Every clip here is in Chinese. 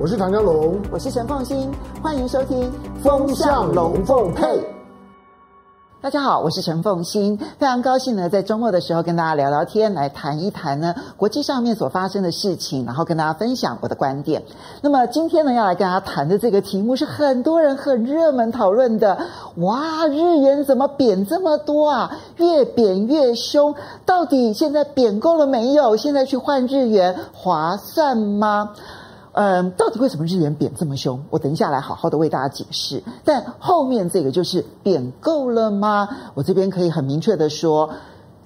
我是唐江龙，我是陈凤新，欢迎收听《风向龙凤配》。大家好，我是陈凤欣，非常高兴呢，在周末的时候跟大家聊聊天，来谈一谈呢国际上面所发生的事情，然后跟大家分享我的观点。那么今天呢，要来跟大家谈的这个题目是很多人很热门讨论的，哇，日元怎么贬这么多啊？越贬越凶，到底现在贬够了没有？现在去换日元划算吗？嗯，到底为什么日元贬这么凶？我等一下来好好的为大家解释。但后面这个就是贬够了吗？我这边可以很明确的说，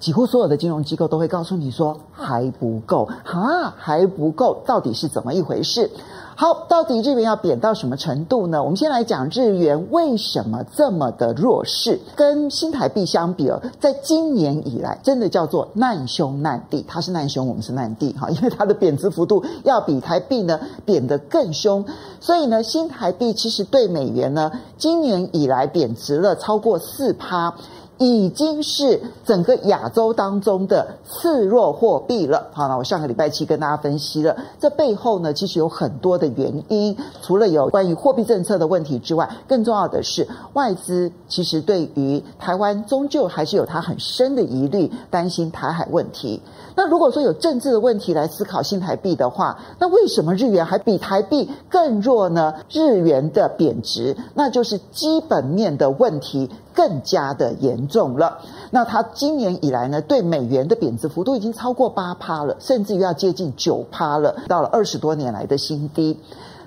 几乎所有的金融机构都会告诉你说还不够，哈，还不够，到底是怎么一回事？好，到底日元要贬到什么程度呢？我们先来讲日元为什么这么的弱势，跟新台币相比哦，在今年以来真的叫做难兄难弟，它是难兄，我们是难弟哈，因为它的贬值幅度要比台币呢贬得更凶，所以呢，新台币其实对美元呢，今年以来贬值了超过四趴。已经是整个亚洲当中的次弱货币了。好，那我上个礼拜七跟大家分析了，这背后呢，其实有很多的原因。除了有关于货币政策的问题之外，更重要的是外资其实对于台湾终究还是有它很深的疑虑，担心台海问题。那如果说有政治的问题来思考新台币的话，那为什么日元还比台币更弱呢？日元的贬值，那就是基本面的问题更加的严重了。那它今年以来呢，对美元的贬值幅度已经超过八趴了，甚至于要接近九趴了，到了二十多年来的新低。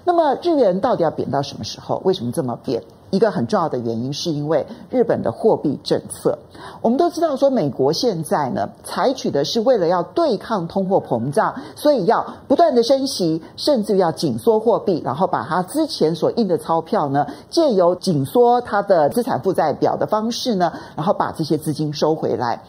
那么日元到底要贬到什么时候？为什么这么贬？一个很重要的原因，是因为日本的货币政策。我们都知道，说美国现在呢，采取的是为了要对抗通货膨胀，所以要不断的升息，甚至要紧缩货币，然后把它之前所印的钞票呢，借由紧缩它的资产负债表的方式呢，然后把这些资金收回来。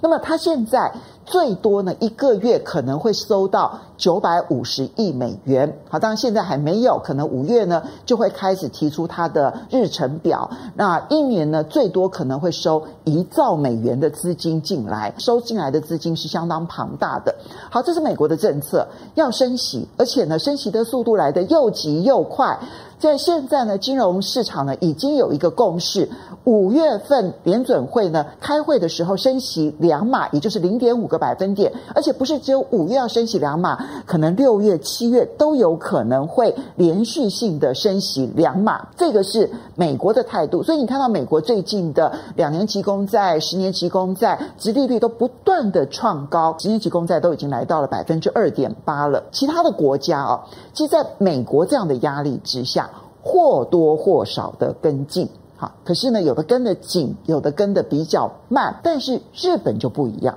那么它现在。最多呢，一个月可能会收到九百五十亿美元。好，当然现在还没有，可能五月呢就会开始提出它的日程表。那一年呢，最多可能会收一兆美元的资金进来，收进来的资金是相当庞大的。好，这是美国的政策，要升息，而且呢，升息的速度来得又急又快。在现在呢，金融市场呢已经有一个共识，五月份联准会呢开会的时候升息两码，也就是零点五个百分点，而且不是只有五月要升息两码，可能六月、七月都有可能会连续性的升息两码，这个是美国的态度。所以你看到美国最近的两年期公债、十年期公债殖利率都不断的创高，十年期公债都已经来到了百分之二点八了。其他的国家啊，其实在美国这样的压力之下。或多或少的跟进，好，可是呢，有的跟得紧，有的跟得比较慢。但是日本就不一样，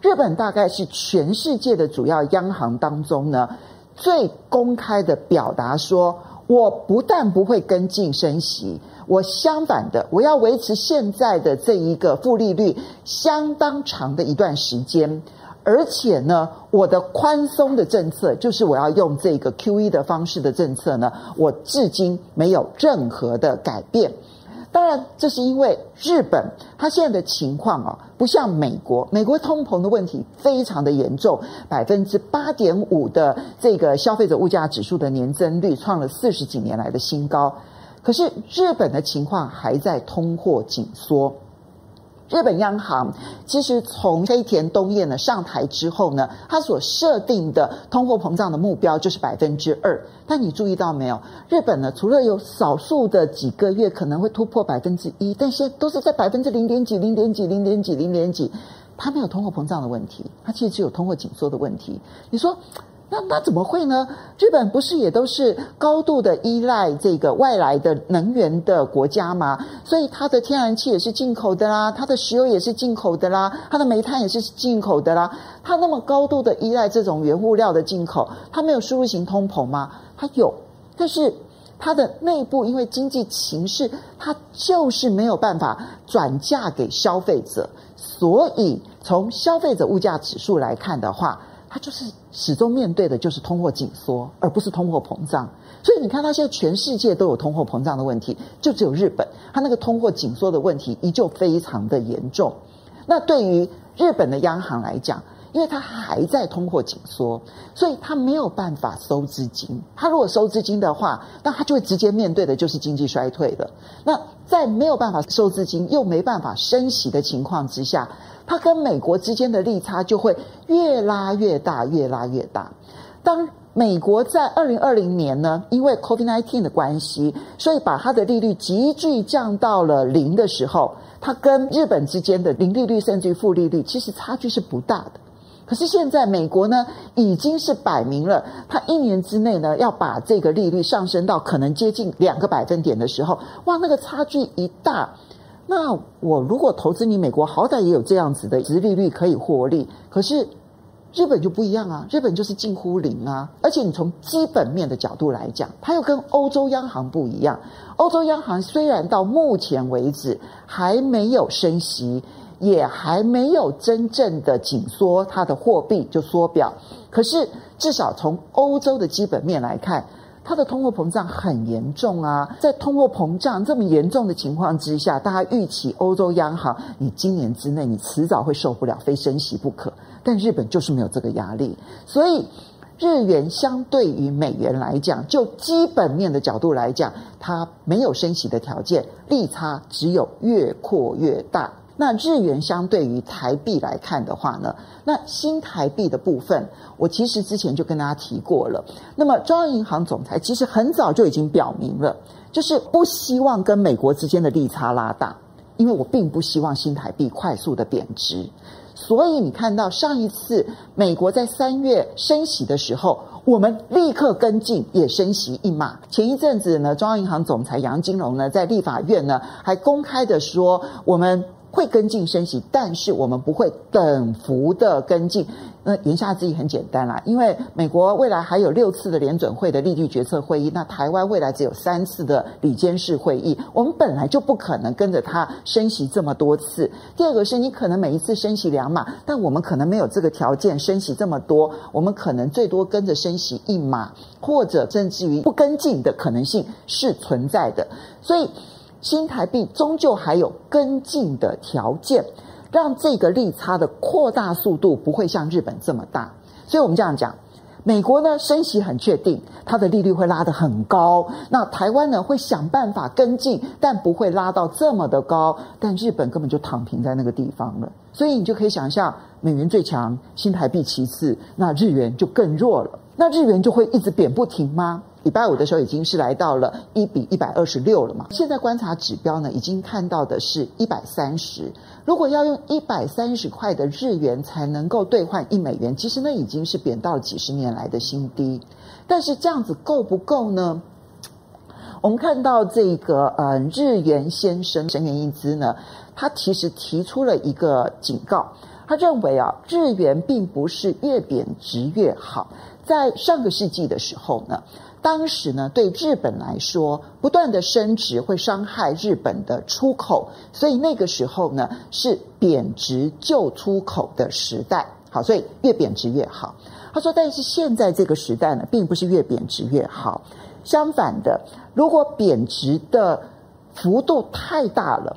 日本大概是全世界的主要央行当中呢，最公开的表达说，我不但不会跟进升息，我相反的，我要维持现在的这一个负利率相当长的一段时间。而且呢，我的宽松的政策就是我要用这个 QE 的方式的政策呢，我至今没有任何的改变。当然，这是因为日本它现在的情况啊，不像美国，美国通膨的问题非常的严重，百分之八点五的这个消费者物价指数的年增率创了四十几年来的新高。可是日本的情况还在通货紧缩。日本央行其实从黑田东彦呢上台之后呢，他所设定的通货膨胀的目标就是百分之二。但你注意到没有？日本呢，除了有少数的几个月可能会突破百分之一，但是都是在百分之零点几、零点几、零点几、零点几，它没有通货膨胀的问题，它其实只有通货紧缩的问题。你说？那那怎么会呢？日本不是也都是高度的依赖这个外来的能源的国家吗？所以它的天然气也是进口的啦，它的石油也是进口的啦，它的煤炭也是进口的啦。它那么高度的依赖这种原物料的进口，它没有输入型通膨吗？它有，但是它的内部因为经济形势，它就是没有办法转嫁给消费者，所以从消费者物价指数来看的话。他就是始终面对的就是通货紧缩，而不是通货膨胀。所以你看，他现在全世界都有通货膨胀的问题，就只有日本，他那个通货紧缩的问题依旧非常的严重。那对于日本的央行来讲，因为它还在通货紧缩，所以它没有办法收资金。它如果收资金的话，那它就会直接面对的就是经济衰退了。那在没有办法收资金又没办法升息的情况之下，它跟美国之间的利差就会越拉越大，越拉越大。当美国在二零二零年呢，因为 COVID-19 的关系，所以把它的利率急剧降到了零的时候，它跟日本之间的零利率甚至于负利率，其实差距是不大的。可是现在美国呢，已经是摆明了，它一年之内呢，要把这个利率上升到可能接近两个百分点的时候，哇，那个差距一大，那我如果投资你美国，好歹也有这样子的殖利率可以获利，可是。日本就不一样啊，日本就是近乎零啊，而且你从基本面的角度来讲，它又跟欧洲央行不一样。欧洲央行虽然到目前为止还没有升息，也还没有真正的紧缩它的货币就缩表，可是至少从欧洲的基本面来看，它的通货膨胀很严重啊。在通货膨胀这么严重的情况之下，大家预期欧洲央行你今年之内你迟早会受不了，非升息不可。但日本就是没有这个压力，所以日元相对于美元来讲，就基本面的角度来讲，它没有升息的条件，利差只有越扩越大。那日元相对于台币来看的话呢，那新台币的部分，我其实之前就跟大家提过了。那么中央银行总裁其实很早就已经表明了，就是不希望跟美国之间的利差拉大，因为我并不希望新台币快速的贬值。所以你看到上一次美国在三月升息的时候，我们立刻跟进也升息一码。前一阵子呢，中央银行总裁杨金龙呢在立法院呢还公开的说，我们会跟进升息，但是我们不会等幅的跟进。那言下之意很简单啦，因为美国未来还有六次的联准会的利率决策会议，那台湾未来只有三次的里监事会议，我们本来就不可能跟着它升息这么多次。第二个是你可能每一次升息两码，但我们可能没有这个条件升息这么多，我们可能最多跟着升息一码，或者甚至于不跟进的可能性是存在的。所以新台币终究还有跟进的条件。让这个利差的扩大速度不会像日本这么大，所以我们这样讲，美国呢升息很确定，它的利率会拉得很高。那台湾呢会想办法跟进，但不会拉到这么的高。但日本根本就躺平在那个地方了，所以你就可以想象，美元最强，新台币其次，那日元就更弱了。那日元就会一直贬不停吗？礼拜五的时候已经是来到了一比一百二十六了嘛。现在观察指标呢，已经看到的是一百三十。如果要用一百三十块的日元才能够兑换一美元，其实那已经是贬到几十年来的新低。但是这样子够不够呢？我们看到这个呃日元先生神原一资呢，他其实提出了一个警告，他认为啊日元并不是越贬值越好。在上个世纪的时候呢，当时呢，对日本来说，不断的升值会伤害日本的出口，所以那个时候呢，是贬值救出口的时代。好，所以越贬值越好。他说，但是现在这个时代呢，并不是越贬值越好，相反的，如果贬值的幅度太大了，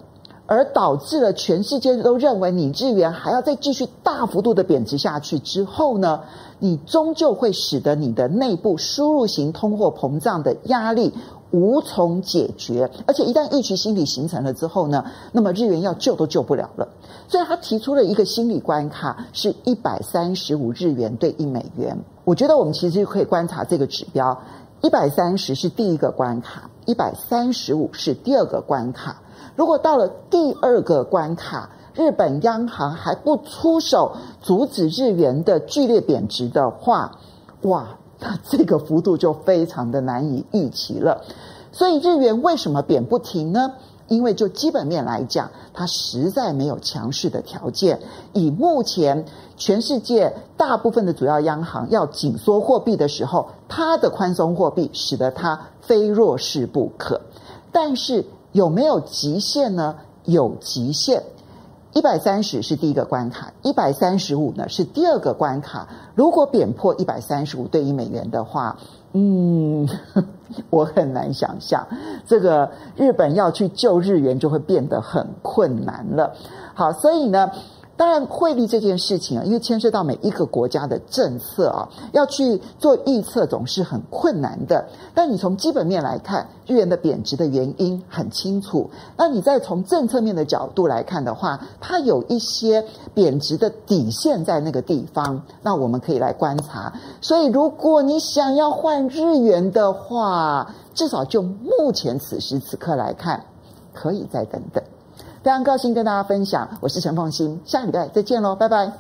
而导致了全世界都认为你日元还要再继续大幅度的贬值下去之后呢，你终究会使得你的内部输入型通货膨胀的压力无从解决，而且一旦预期心理形成了之后呢，那么日元要救都救不了了。所以他提出了一个心理关卡，是一百三十五日元兑一美元。我觉得我们其实可以观察这个指标，一百三十是第一个关卡，一百三十五是第二个关卡。如果到了第二个关卡，日本央行还不出手阻止日元的剧烈贬值的话，哇，那这个幅度就非常的难以预期了。所以日元为什么贬不停呢？因为就基本面来讲，它实在没有强势的条件。以目前全世界大部分的主要央行要紧缩货币的时候，它的宽松货币使得它非弱势不可。但是有没有极限呢？有极限。一百三十是第一个关卡，一百三十五呢是第二个关卡。如果贬破一百三十五对一美元的话，嗯，我很难想象这个日本要去救日元就会变得很困难了。好，所以呢，当然，汇率这件事情啊，因为牵涉到每一个国家的政策啊，要去做预测总是很困难的。但你从基本面来看，日元的贬值的原因很清楚。那你再从政策面的角度来看的话，它有一些贬值的底线在那个地方，那我们可以来观察。所以，如果你想要换日元的话，至少就目前此时此刻来看，可以再等等。非常高兴跟大家分享，我是陈凤欣，下礼拜再见喽，拜拜。